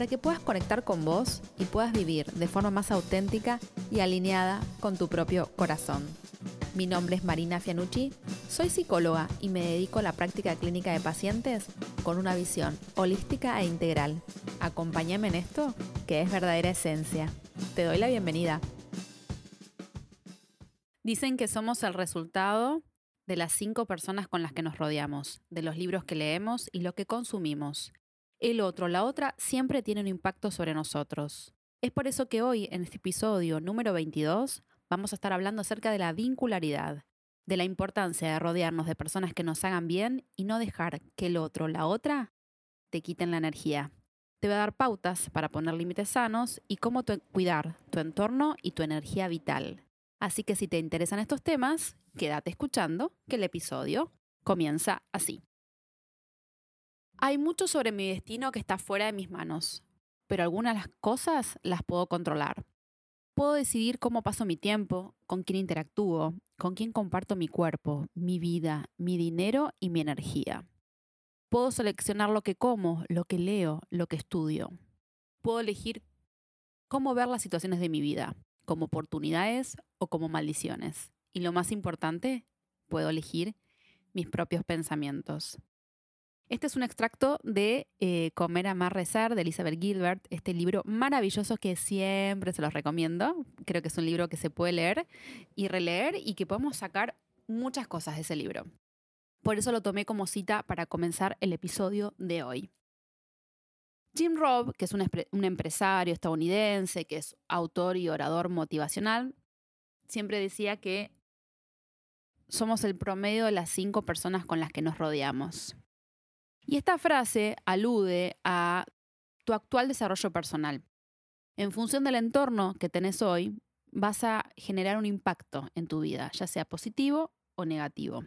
para que puedas conectar con vos y puedas vivir de forma más auténtica y alineada con tu propio corazón. Mi nombre es Marina Fianucci, soy psicóloga y me dedico a la práctica clínica de pacientes con una visión holística e integral. Acompáñame en esto, que es verdadera esencia. Te doy la bienvenida. Dicen que somos el resultado de las cinco personas con las que nos rodeamos, de los libros que leemos y lo que consumimos. El otro, la otra, siempre tiene un impacto sobre nosotros. Es por eso que hoy, en este episodio número 22, vamos a estar hablando acerca de la vincularidad, de la importancia de rodearnos de personas que nos hagan bien y no dejar que el otro, la otra, te quiten la energía. Te voy a dar pautas para poner límites sanos y cómo cuidar tu entorno y tu energía vital. Así que si te interesan estos temas, quédate escuchando que el episodio comienza así. Hay mucho sobre mi destino que está fuera de mis manos, pero algunas las cosas las puedo controlar. Puedo decidir cómo paso mi tiempo, con quién interactúo, con quién comparto mi cuerpo, mi vida, mi dinero y mi energía. Puedo seleccionar lo que como, lo que leo, lo que estudio. Puedo elegir cómo ver las situaciones de mi vida, como oportunidades o como maldiciones. Y lo más importante, puedo elegir mis propios pensamientos. Este es un extracto de eh, Comer, Amar, Rezar de Elizabeth Gilbert, este libro maravilloso que siempre se los recomiendo. Creo que es un libro que se puede leer y releer y que podemos sacar muchas cosas de ese libro. Por eso lo tomé como cita para comenzar el episodio de hoy. Jim Robb, que es un, empresario estadounidense, que es autor y orador motivacional, siempre decía que somos el promedio de las cinco personas con las que nos rodeamos. Y esta frase alude a tu actual desarrollo personal. En función del entorno que tenés hoy, vas a generar un impacto en tu vida, ya sea positivo o negativo.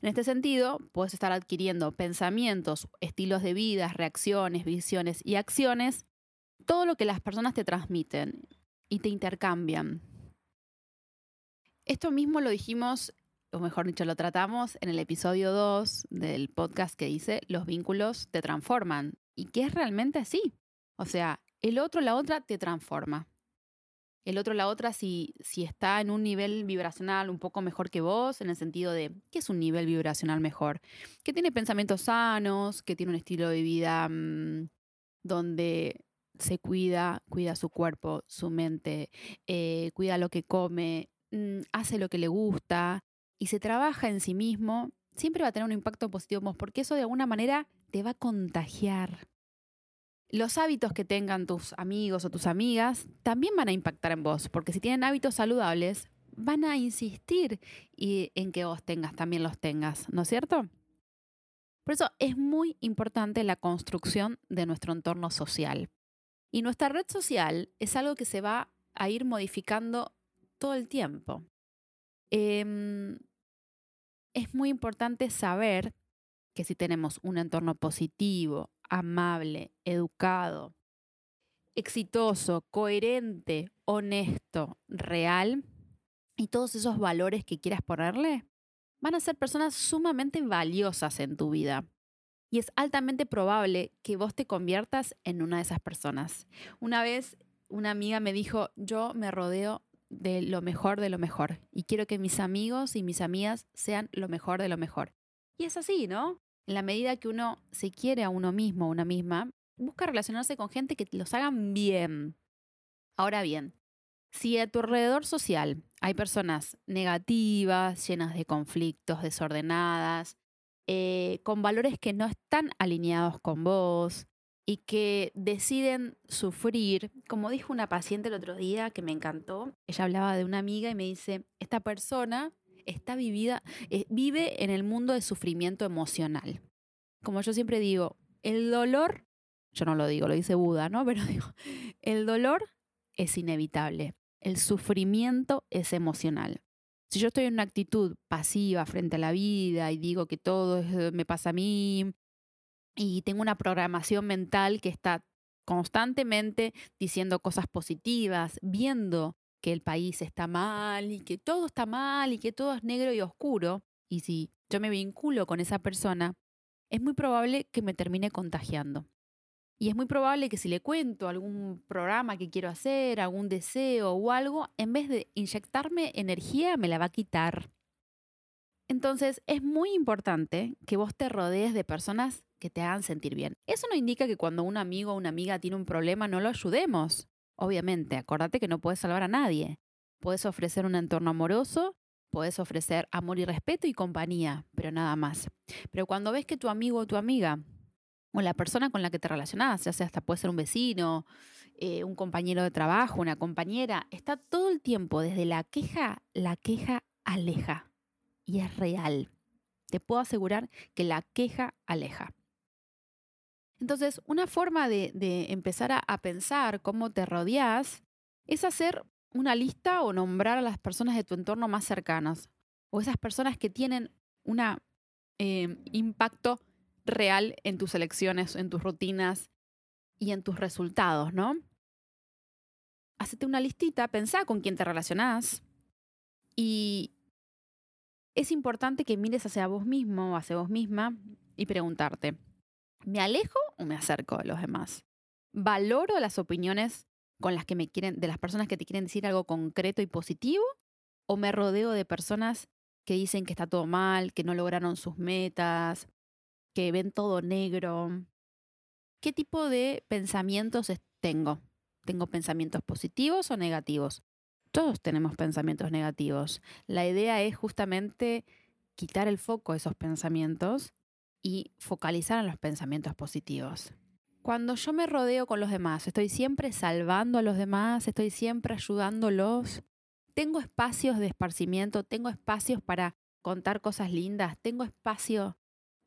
En este sentido, puedes estar adquiriendo pensamientos, estilos de vida, reacciones, visiones y acciones, todo lo que las personas te transmiten y te intercambian. Esto mismo lo dijimos, o mejor dicho, lo tratamos en el episodio 2 del podcast que dice Los vínculos te transforman. Y que es realmente así. O sea, el otro, la otra te transforma el otro la otra si, si está en un nivel vibracional un poco mejor que vos, en el sentido de, ¿qué es un nivel vibracional mejor? Que tiene pensamientos sanos, que tiene un estilo de vida mm, donde se cuida, cuida su cuerpo, su mente, eh, cuida lo que come, mm, hace lo que le gusta y se trabaja en sí mismo, siempre va a tener un impacto positivo porque eso de alguna manera te va a contagiar los hábitos que tengan tus amigos o tus amigas también van a impactar en vos, porque si tienen hábitos saludables, van a insistir en que vos tengas, también los tengas, ¿no es cierto? Por eso es muy importante la construcción de nuestro entorno social. Y nuestra red social es algo que se va a ir modificando todo el tiempo. Em, es muy importante saber que si tenemos un entorno positivo, amable, educado, exitoso, coherente, honesto, real, y todos esos valores que quieras ponerle, van a ser personas sumamente valiosas en tu vida. Y es altamente probable que vos te conviertas en una de esas personas. Una vez una amiga me dijo, yo me rodeo de lo mejor de lo mejor y quiero que mis amigos y mis amigas sean lo mejor de lo mejor. Y es así, ¿no? en la medida que uno se quiere a uno mismo, a una misma, busca relacionarse con gente que los hagan bien. Ahora bien, si a tu alrededor social hay personas negativas, llenas de conflictos, desordenadas, eh, con valores que no están alineados con vos y que deciden sufrir, como dijo una paciente el otro día que me encantó, ella hablaba de una amiga y me dice, esta persona está vivida, eh, vive en el mundo de sufrimiento emocional. Como yo siempre digo, el dolor, yo no lo digo, lo dice Buda, ¿no? Pero digo, el dolor es inevitable. el sufrimiento es emocional. Si yo estoy en una actitud pasiva frente a la vida y digo que todo me pasa a mí y tengo una programación mental que está constantemente diciendo cosas positivas, viendo que el país está mal y que todo está mal y que todo es negro y oscuro, y si yo me vinculo con esa persona, es muy probable que me termine contagiando. Y es muy probable que si le cuento algún programa que quiero hacer, algún deseo o algo, en vez de inyectarme energía, me la va a quitar. Entonces es muy importante que vos te rodees de personas que te hagan sentir bien. Eso no indica que cuando un amigo o una amiga tiene un problema no lo ayudemos. Obviamente, acordate que no puedes salvar a nadie. Puedes ofrecer un entorno amoroso, puedes ofrecer amor y respeto y compañía, pero nada más. Pero cuando ves que tu amigo o tu amiga o la persona con la que te relacionás, ya sea hasta puede ser un vecino, eh, un compañero de trabajo, una compañera, está todo el tiempo desde la queja, la queja aleja. Y es real. Te puedo asegurar que la queja aleja. Entonces, una forma de, empezar a, pensar cómo te rodeas es hacer una lista o nombrar a las personas de tu entorno más cercanas o esas personas que tienen un eh, impacto real en tus elecciones, en tus rutinas y en tus resultados, ¿no? Hacete una listita, pensá con quién te relacionás y es importante que mires hacia vos mismo o hacia vos misma y preguntarte, ¿me alejo o me acerco de los demás? ¿Valoro las opiniones con las que me quieren, de las personas que te quieren decir algo concreto y positivo? ¿O me rodeo de personas que dicen que está todo mal, que no lograron sus metas, que ven todo negro. ¿Qué tipo de pensamientos tengo? ¿Tengo pensamientos positivos o negativos? Todos tenemos pensamientos negativos. La idea es justamente quitar el foco de esos pensamientos y focalizar en los pensamientos positivos. Cuando yo me rodeo con los demás, estoy siempre salvando a los demás, estoy siempre ayudándolos. Tengo espacios de esparcimiento, tengo espacios para contar cosas lindas, tengo espacio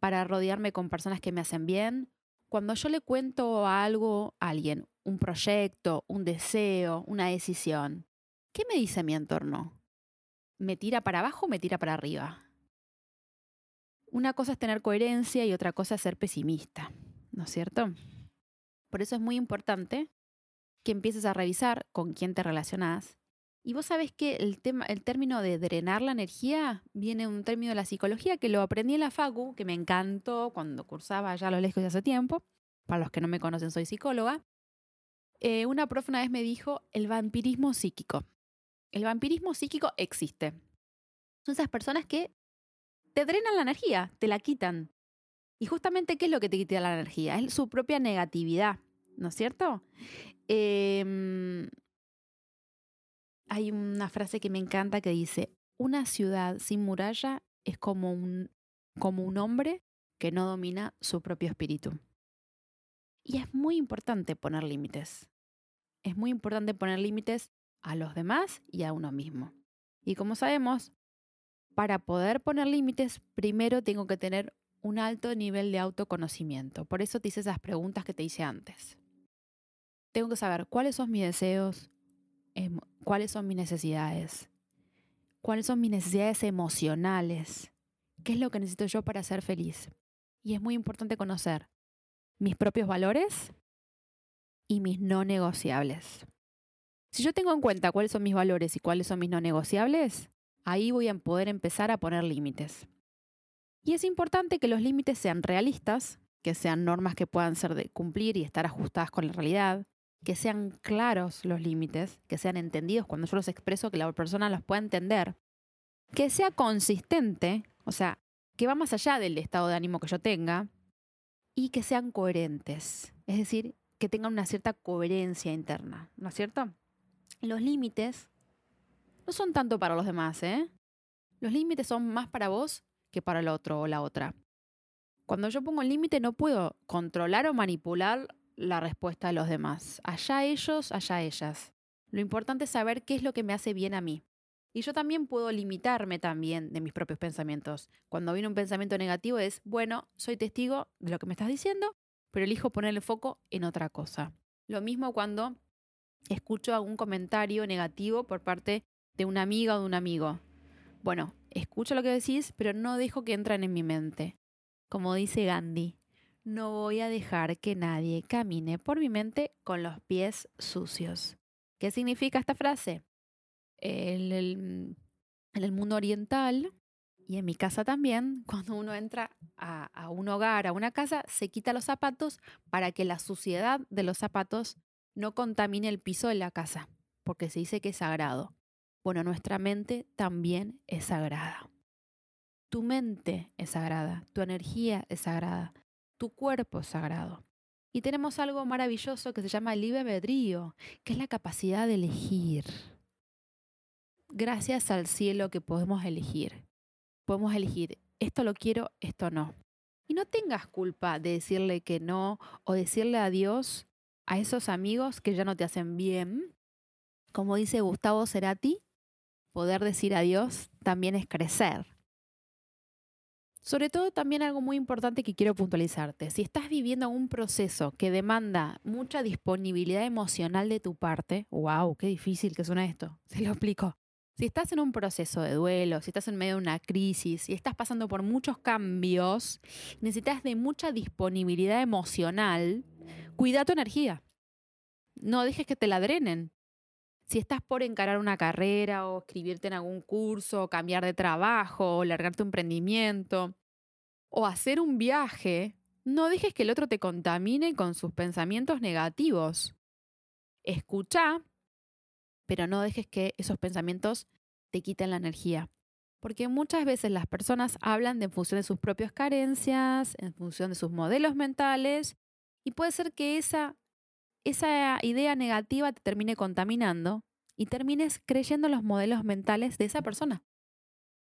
para rodearme con personas que me hacen bien. Cuando yo le cuento algo a alguien, un proyecto, un deseo, una decisión, ¿qué me dice mi entorno? ¿Me tira para abajo o me tira para arriba? Una cosa es tener coherencia y otra cosa es ser pesimista, ¿no es cierto? Por eso es muy importante que empieces a revisar con quién te relacionas y vos sabés que el, tema, el término de drenar la energía viene de un término de la psicología que lo aprendí en la FACU, que me encantó cuando cursaba ya a lo lejos hace tiempo. Para los que no me conocen, soy psicóloga. Eh, una profe una vez me dijo el vampirismo psíquico. El vampirismo psíquico existe. Son esas personas que te drenan la energía, te la quitan. Y justamente, ¿qué es lo que te quita la energía? Es su propia negatividad, ¿no es cierto? Eh, hay una frase que me encanta que dice, una ciudad sin muralla es como un, como un hombre que no domina su propio espíritu. Y es muy importante poner límites. Es muy importante poner límites a los demás y a uno mismo. Y como sabemos, para poder poner límites, primero tengo que tener un alto nivel de autoconocimiento. Por eso te hice esas preguntas que te hice antes. Tengo que saber cuáles son mis deseos, Em, cuáles son mis necesidades, cuáles son mis necesidades emocionales, qué es lo que necesito yo para ser feliz. Y es muy importante conocer mis propios valores y mis no negociables. Si yo tengo en cuenta cuáles son mis valores y cuáles son mis no negociables, ahí voy a poder empezar a poner límites. Y es importante que los límites sean realistas, que sean normas que puedan ser de cumplir y estar ajustadas con la realidad, que sean claros los límites, que sean entendidos cuando yo los expreso, que la persona los pueda entender, que sea consistente, o sea, que va más allá del estado de ánimo que yo tenga, y que sean coherentes, es decir, que tengan una cierta coherencia interna, ¿no es cierto? Los límites no son tanto para los demás, ¿eh? Los límites son más para vos que para el otro o la otra. Cuando yo pongo el límite no puedo controlar o manipular la respuesta de los demás. Allá ellos, allá ellas. Lo importante es saber qué es lo que me hace bien a mí. Y yo también puedo limitarme también de mis propios pensamientos. Cuando viene un pensamiento negativo es, bueno, soy testigo de lo que me estás diciendo, pero elijo poner el foco en otra cosa. Lo mismo cuando escucho algún comentario negativo por parte de una amiga o de un amigo. Bueno, escucho lo que decís, pero no dejo que entren en mi mente. Como dice Gandhi, no voy a dejar que nadie camine por mi mente con los pies sucios. ¿Qué significa esta frase? En el, mundo oriental y en mi casa también, cuando uno entra a, a, un hogar, a una casa, se quita los zapatos para que la suciedad de los zapatos no contamine el piso de la casa, porque se dice que es sagrado. Bueno, nuestra mente también es sagrada. Tu mente es sagrada, tu energía es sagrada, tu cuerpo es sagrado. Y tenemos algo maravilloso que se llama el libre albedrío, que es la capacidad de elegir. Gracias al cielo que podemos elegir. Podemos elegir, esto lo quiero, esto no. Y no tengas culpa de decirle que no o decirle adiós a esos amigos que ya no te hacen bien. Como dice Gustavo Cerati, poder decir adiós también es crecer. Sobre todo también algo muy importante que quiero puntualizarte. Si estás viviendo un proceso que demanda mucha disponibilidad emocional de tu parte, wow, qué difícil que suena esto, se lo explico. Si estás en un proceso de duelo, si estás en medio de una crisis, si estás pasando por muchos cambios, necesitas de mucha disponibilidad emocional, cuida tu energía. No dejes que te la drenen si estás por encarar una carrera o escribirte en algún curso, o cambiar de trabajo, o largar tu emprendimiento, o hacer un viaje, no dejes que el otro te contamine con sus pensamientos negativos. Escucha, pero no dejes que esos pensamientos te quiten la energía. Porque muchas veces las personas hablan en función de sus propias carencias, en función de sus modelos mentales, y puede ser que esa idea negativa te termine contaminando y termines creyendo los modelos mentales de esa persona.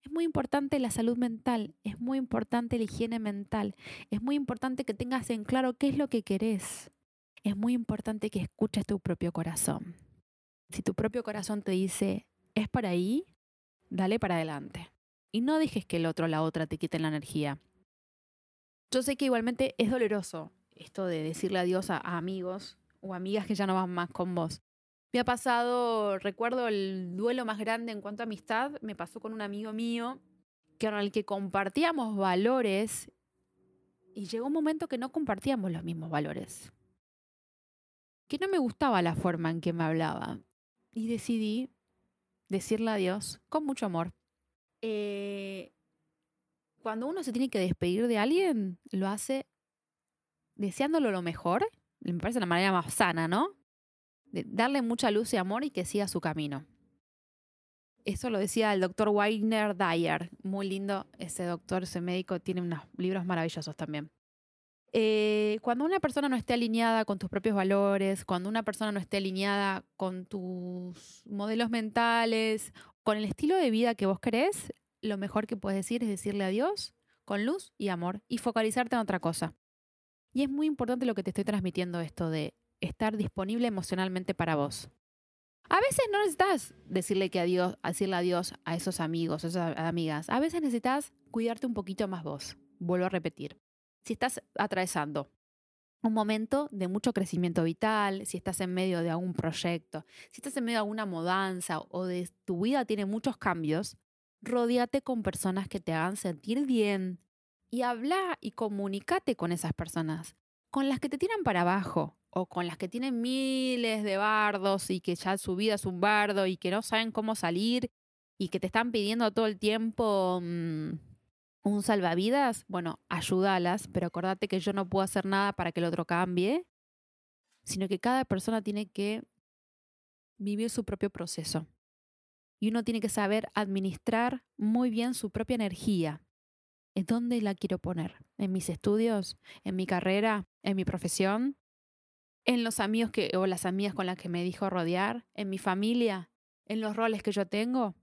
Es muy importante la salud mental, es muy importante la higiene mental, es muy importante que tengas en claro qué es lo que querés. Es muy importante que escuches tu propio corazón. Si tu propio corazón te dice, es para ahí, dale para adelante. Y no dejes que el otro o la otra te quiten la energía. Yo sé que igualmente es doloroso esto de decirle adiós a, amigos, o amigas que ya no van más con vos. Me ha pasado, recuerdo el duelo más grande en cuanto a amistad, me pasó con un amigo mío con el que compartíamos valores y llegó un momento que no compartíamos los mismos valores. Que no me gustaba la forma en que me hablaba. Y decidí decirle adiós con mucho amor. Eh, cuando uno se tiene que despedir de alguien, lo hace deseándolo lo mejor me parece la manera más sana, ¿no? De darle mucha luz y amor y que siga su camino. Eso lo decía el doctor Weiner Dyer. Muy lindo ese doctor, ese médico, tiene unos libros maravillosos también. Eh, cuando una persona no esté alineada con tus propios valores, cuando una persona no esté alineada con tus modelos mentales, con el estilo de vida que vos querés, lo mejor que puedes decir es decirle adiós con luz y amor y focalizarte en otra cosa. Y es muy importante lo que te estoy transmitiendo esto de estar disponible emocionalmente para vos. A veces no necesitas decirle que adiós, decirle adiós a esos amigos, a esas amigas. A veces necesitas cuidarte un poquito más vos. Vuelvo a repetir. Si estás atravesando un momento de mucho crecimiento vital, si estás en medio de algún proyecto, si estás en medio de alguna mudanza o de tu vida tiene muchos cambios, rodíate con personas que te hagan sentir bien, y habla y comunícate con esas personas, con las que te tiran para abajo o con las que tienen miles de bardos y que ya su vida es un bardo y que no saben cómo salir y que te están pidiendo todo el tiempo mm, un salvavidas, bueno, ayúdalas, pero acordate que yo no puedo hacer nada para que el otro cambie, sino que cada persona tiene que vivir su propio proceso. Y uno tiene que saber administrar muy bien su propia energía ¿En dónde la quiero poner? ¿En mis estudios? ¿En mi carrera? ¿En mi profesión? ¿En los amigos que, o las amigas con las que me dijo rodear? ¿En mi familia? ¿En los roles que yo tengo?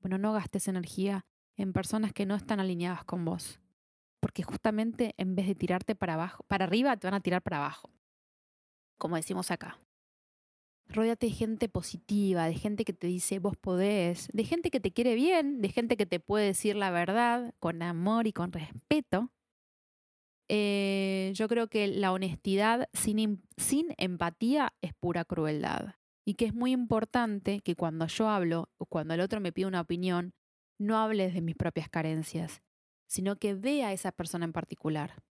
Bueno, no gastes energía en personas que no están alineadas con vos. Porque justamente en vez de tirarte para abajo, para arriba te van a tirar para abajo. Como decimos acá. Rodéate de gente positiva, de gente que te dice vos podés, de gente que te quiere bien, de gente que te puede decir la verdad con amor y con respeto. Eh, yo creo que la honestidad sin, sin empatía es pura crueldad. y que es muy importante que cuando yo hablo o cuando el otro me pide una opinión, no hables de mis propias carencias, sino que vea a esa persona en particular.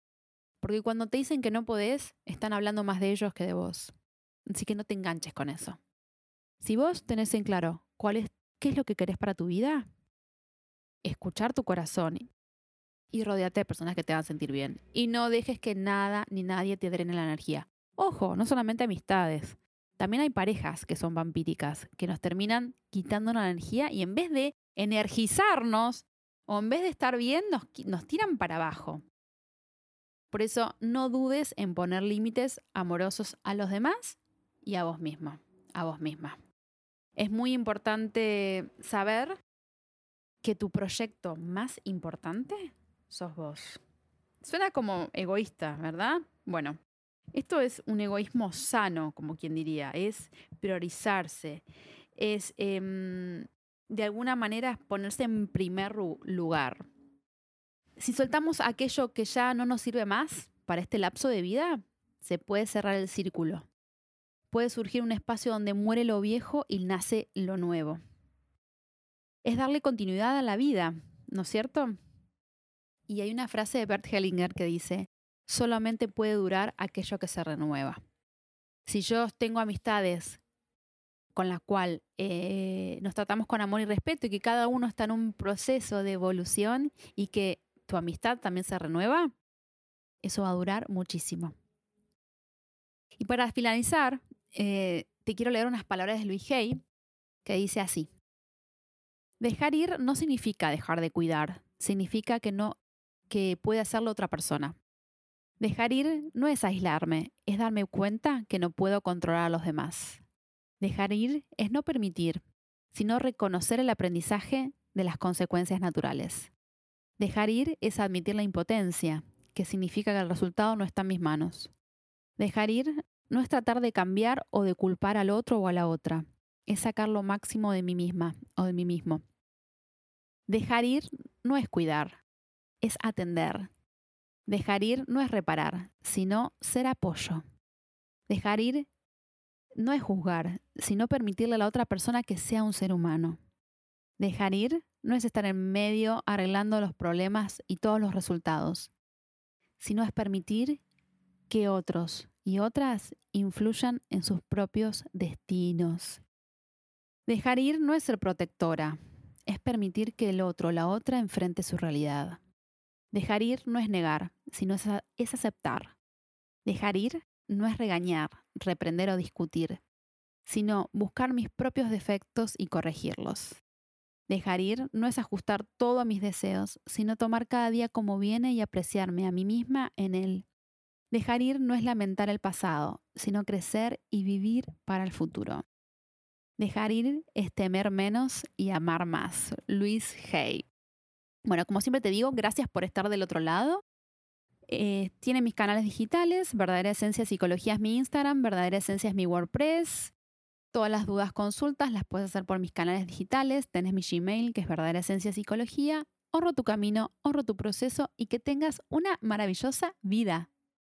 Porque cuando te dicen que no podés, están hablando más de ellos que de vos. Así que no te enganches con eso. Si vos tenés en claro cuál es, qué es lo que querés para tu vida, escuchar tu corazón y rodearte de personas que te hagan sentir bien. Y no dejes que nada ni nadie te drene la energía. Ojo, no solamente amistades. También hay parejas que son vampíricas, que nos terminan quitando la energía y en vez de energizarnos o en vez de estar bien, nos, nos tiran para abajo. Por eso no dudes en poner límites amorosos a los demás y a vos mismo, a vos misma. Es muy importante saber que tu proyecto más importante sos vos. Suena como egoísta, ¿verdad? Bueno, esto es un egoísmo sano, como quien diría, es priorizarse, es em, de alguna manera ponerse en primer lugar. Si soltamos aquello que ya no nos sirve más para este lapso de vida, se puede cerrar el círculo. Puede surgir un espacio donde muere lo viejo y nace lo nuevo. Es darle continuidad a la vida, ¿no es cierto? Y hay una frase de Bert Hellinger que dice, solamente puede durar aquello que se renueva. Si yo tengo amistades con las cuales eh, nos tratamos con amor y respeto y que cada uno está en un proceso de evolución y que tu amistad también se renueva, eso va a durar muchísimo. Y para finalizar, eh, te quiero leer unas palabras de Luis Hay que dice así. Dejar ir no significa dejar de cuidar, significa que no que puede hacerlo otra persona. Dejar ir no es aislarme, es darme cuenta que no puedo controlar a los demás. Dejar ir es no permitir, sino reconocer el aprendizaje de las consecuencias naturales. Dejar ir es admitir la impotencia, que significa que el resultado no está en mis manos. Dejar ir no es tratar de cambiar o de culpar al otro o a la otra, es sacar lo máximo de mí misma o de mí mismo. Dejar ir no es cuidar, es atender. Dejar ir no es reparar, sino ser apoyo. Dejar ir no es juzgar, sino permitirle a la otra persona que sea un ser humano. Dejar ir no es estar en medio arreglando los problemas y todos los resultados, sino es permitir que otros y otras influyan en sus propios destinos. Dejar ir no es ser protectora, es permitir que el otro la otra enfrente su realidad. Dejar ir no es negar, sino es, aceptar. Dejar ir no es regañar, reprender o discutir, sino buscar mis propios defectos y corregirlos. Dejar ir no es ajustar todo a mis deseos, sino tomar cada día como viene y apreciarme a mí misma en él. Dejar ir no es lamentar el pasado, sino crecer y vivir para el futuro. Dejar ir es temer menos y amar más. Luis Hay. Bueno, como siempre te digo, gracias por estar del otro lado. Eh, tiene mis canales digitales, Verdadera Esencia Psicología es mi Instagram, Verdadera Esencia es mi WordPress. Todas las dudas, consultas las puedes hacer por mis canales digitales. Tenés mi Gmail, que es Verdadera Esencia Psicología. Honro tu camino, honro tu proceso y que tengas una maravillosa vida.